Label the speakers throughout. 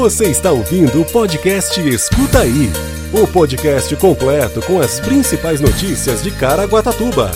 Speaker 1: Você está ouvindo o podcast Escuta Aí o podcast completo com as principais notícias de Caraguatatuba.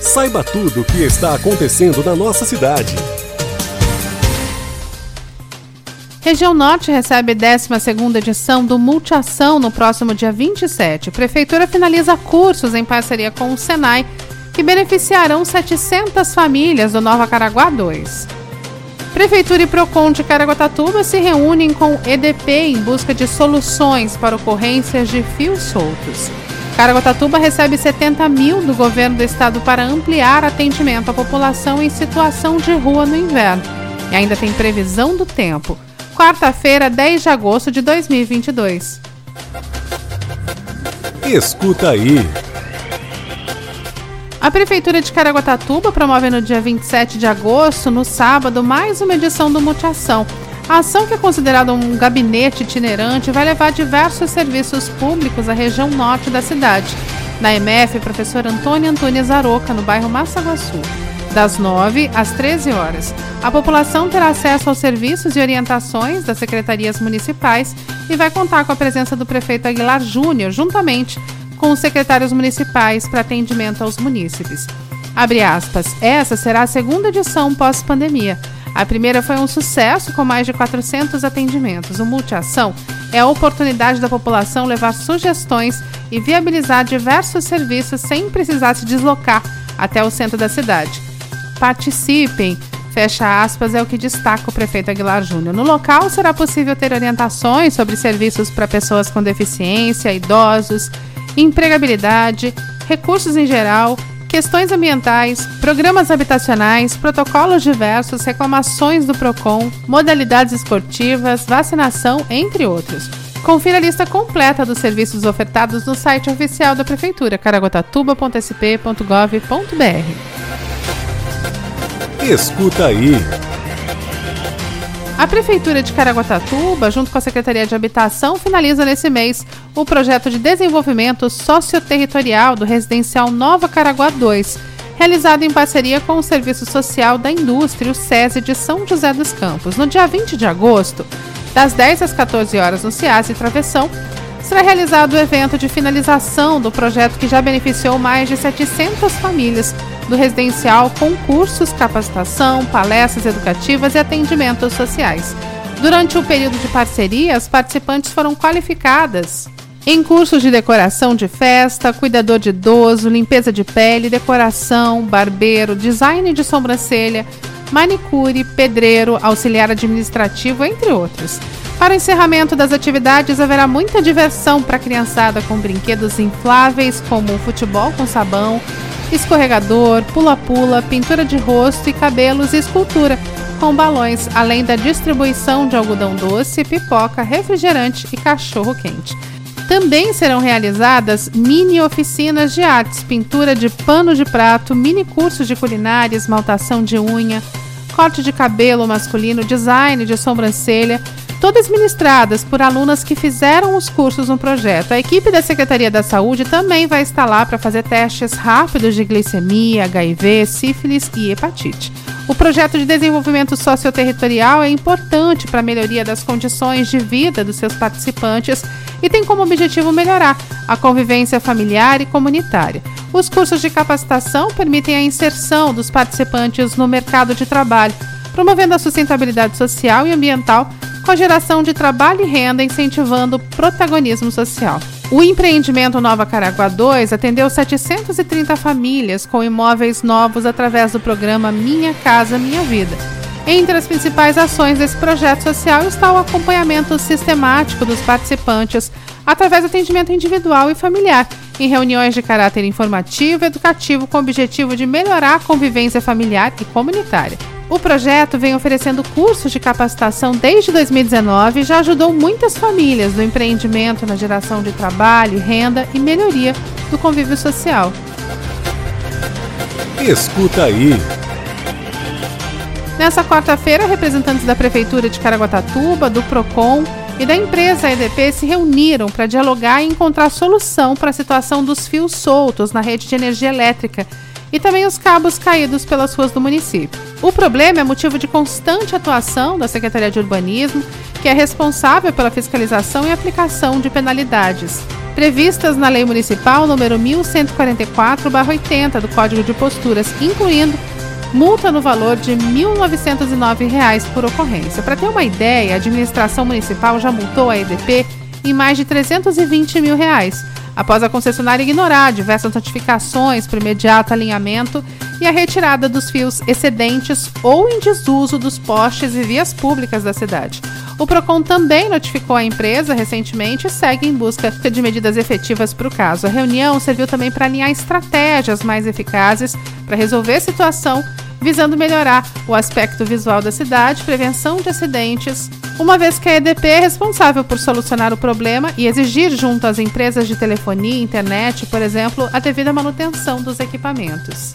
Speaker 1: Saiba tudo o que está acontecendo na nossa cidade.
Speaker 2: Região Norte recebe 12ª edição do Multiação no próximo dia 27. Prefeitura finaliza cursos em parceria com o Senai que beneficiarão 700 famílias do Nova Caraguá 2. Prefeitura e Procon de Caraguatatuba se reúnem com EDP em busca de soluções para ocorrências de fios soltos. Caraguatatuba recebe 70 mil do governo do estado para ampliar atendimento à população em situação de rua no inverno. E ainda tem previsão do tempo. Quarta-feira, 10 de agosto de 2022.
Speaker 1: Escuta aí.
Speaker 2: A Prefeitura de Caraguatatuba promove no dia 27 de agosto, no sábado, mais uma edição do Multiação. A ação, que é considerada um gabinete itinerante, vai levar diversos serviços públicos à região norte da cidade. Na MF, professor Antônio Antunes Aroca, no bairro Massaguaçu. Das 9 às 13 horas. A população terá acesso aos serviços e orientações das secretarias municipais e vai contar com a presença do prefeito Aguilar Júnior, juntamente com os secretários municipais para atendimento aos munícipes. Abre aspas, essa será a segunda edição pós-pandemia. A primeira foi um sucesso com mais de 400 atendimentos. O Multiação é a oportunidade da população levar sugestões e viabilizar diversos serviços sem precisar se deslocar até o centro da cidade. Participem! Fecha aspas, é o que destaca o prefeito Aguilar Júnior. No local será possível ter orientações sobre serviços para pessoas com deficiência, idosos, empregabilidade, recursos em geral, questões ambientais, programas habitacionais, protocolos diversos, reclamações do PROCON, modalidades esportivas, vacinação, entre outros. Confira a lista completa dos serviços ofertados no site oficial da Prefeitura, caraguatatuba.sp.gov.br.
Speaker 1: Escuta aí.
Speaker 2: A Prefeitura de Caraguatatuba, junto com a Secretaria de Habitação, finaliza nesse mês o projeto de desenvolvimento socioterritorial do residencial Nova Caraguá 2, realizado em parceria com o Serviço Social da Indústria, o SESI de São José dos Campos. No dia 20 de agosto, das 10 às 14 horas no CIAS e Travessão, será realizado o evento de finalização do projeto que já beneficiou mais de 700 famílias do residencial com cursos, capacitação, palestras educativas e atendimentos sociais. Durante o período de parceria, as participantes foram qualificadas em cursos de decoração de festa, cuidador de idoso, limpeza de pele, decoração, barbeiro, design de sobrancelha, manicure, pedreiro, auxiliar administrativo, entre outros. Para o encerramento das atividades, haverá muita diversão para a criançada com brinquedos infláveis como futebol com sabão, escorregador, pula-pula, pintura de rosto e cabelos e escultura com balões, além da distribuição de algodão doce, pipoca, refrigerante e cachorro quente. Também serão realizadas mini oficinas de artes, pintura de pano de prato, mini cursos de culinária, esmaltação de unha, corte de cabelo masculino, design de sobrancelha, todas ministradas por alunas que fizeram os cursos no projeto. A equipe da Secretaria da Saúde também vai estar lá para fazer testes rápidos de glicemia, HIV, sífilis e hepatite. O projeto de desenvolvimento socioterritorial é importante para a melhoria das condições de vida dos seus participantes e tem como objetivo melhorar a convivência familiar e comunitária. Os cursos de capacitação permitem a inserção dos participantes no mercado de trabalho, promovendo a sustentabilidade social e ambiental com a geração de trabalho e renda, incentivando o protagonismo social. O empreendimento Nova Caraguá 2 atendeu 730 famílias com imóveis novos através do programa Minha Casa Minha Vida. Entre as principais ações desse projeto social está o acompanhamento sistemático dos participantes através do atendimento individual e familiar, em reuniões de caráter informativo e educativo com o objetivo de melhorar a convivência familiar e comunitária. O projeto vem oferecendo cursos de capacitação desde 2019 e já ajudou muitas famílias no empreendimento, na geração de trabalho, renda e melhoria do convívio social.
Speaker 1: Escuta aí.
Speaker 2: Nessa quarta-feira, representantes da Prefeitura de Caraguatatuba, do PROCON e da empresa EDP se reuniram para dialogar e encontrar solução para a situação dos fios soltos na rede de energia elétrica e também os cabos caídos pelas ruas do município. O problema é motivo de constante atuação da Secretaria de Urbanismo, que é responsável pela fiscalização e aplicação de penalidades previstas na Lei Municipal número 1144/80 do Código de Posturas, incluindo multa no valor de R$ 1.909 por ocorrência. Para ter uma ideia, a administração municipal já multou a EDP em mais de 320 mil reais, após a concessionária ignorar diversas notificações para imediato alinhamento e a retirada dos fios excedentes ou em desuso dos postes e vias públicas da cidade. O Procon também notificou a empresa recentemente e segue em busca de medidas efetivas para o caso. A reunião serviu também para alinhar estratégias mais eficazes para resolver a situação, visando melhorar o aspecto visual da cidade, prevenção de acidentes, uma vez que a EDP é responsável por solucionar o problema e exigir junto às empresas de telefonia e internet, por exemplo, a devida manutenção dos equipamentos.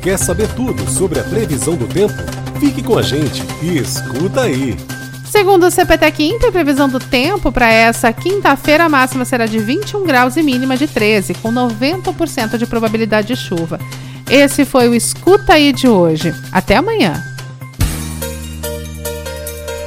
Speaker 1: Quer saber tudo sobre a previsão do tempo? Fique com a gente e escuta aí!
Speaker 2: Segundo o CPTEC Inter, a previsão do tempo para essa quinta-feira a máxima será de 21 graus e mínima de 13, com 90% de probabilidade de chuva. Esse foi o Escuta aí de hoje. Até amanhã.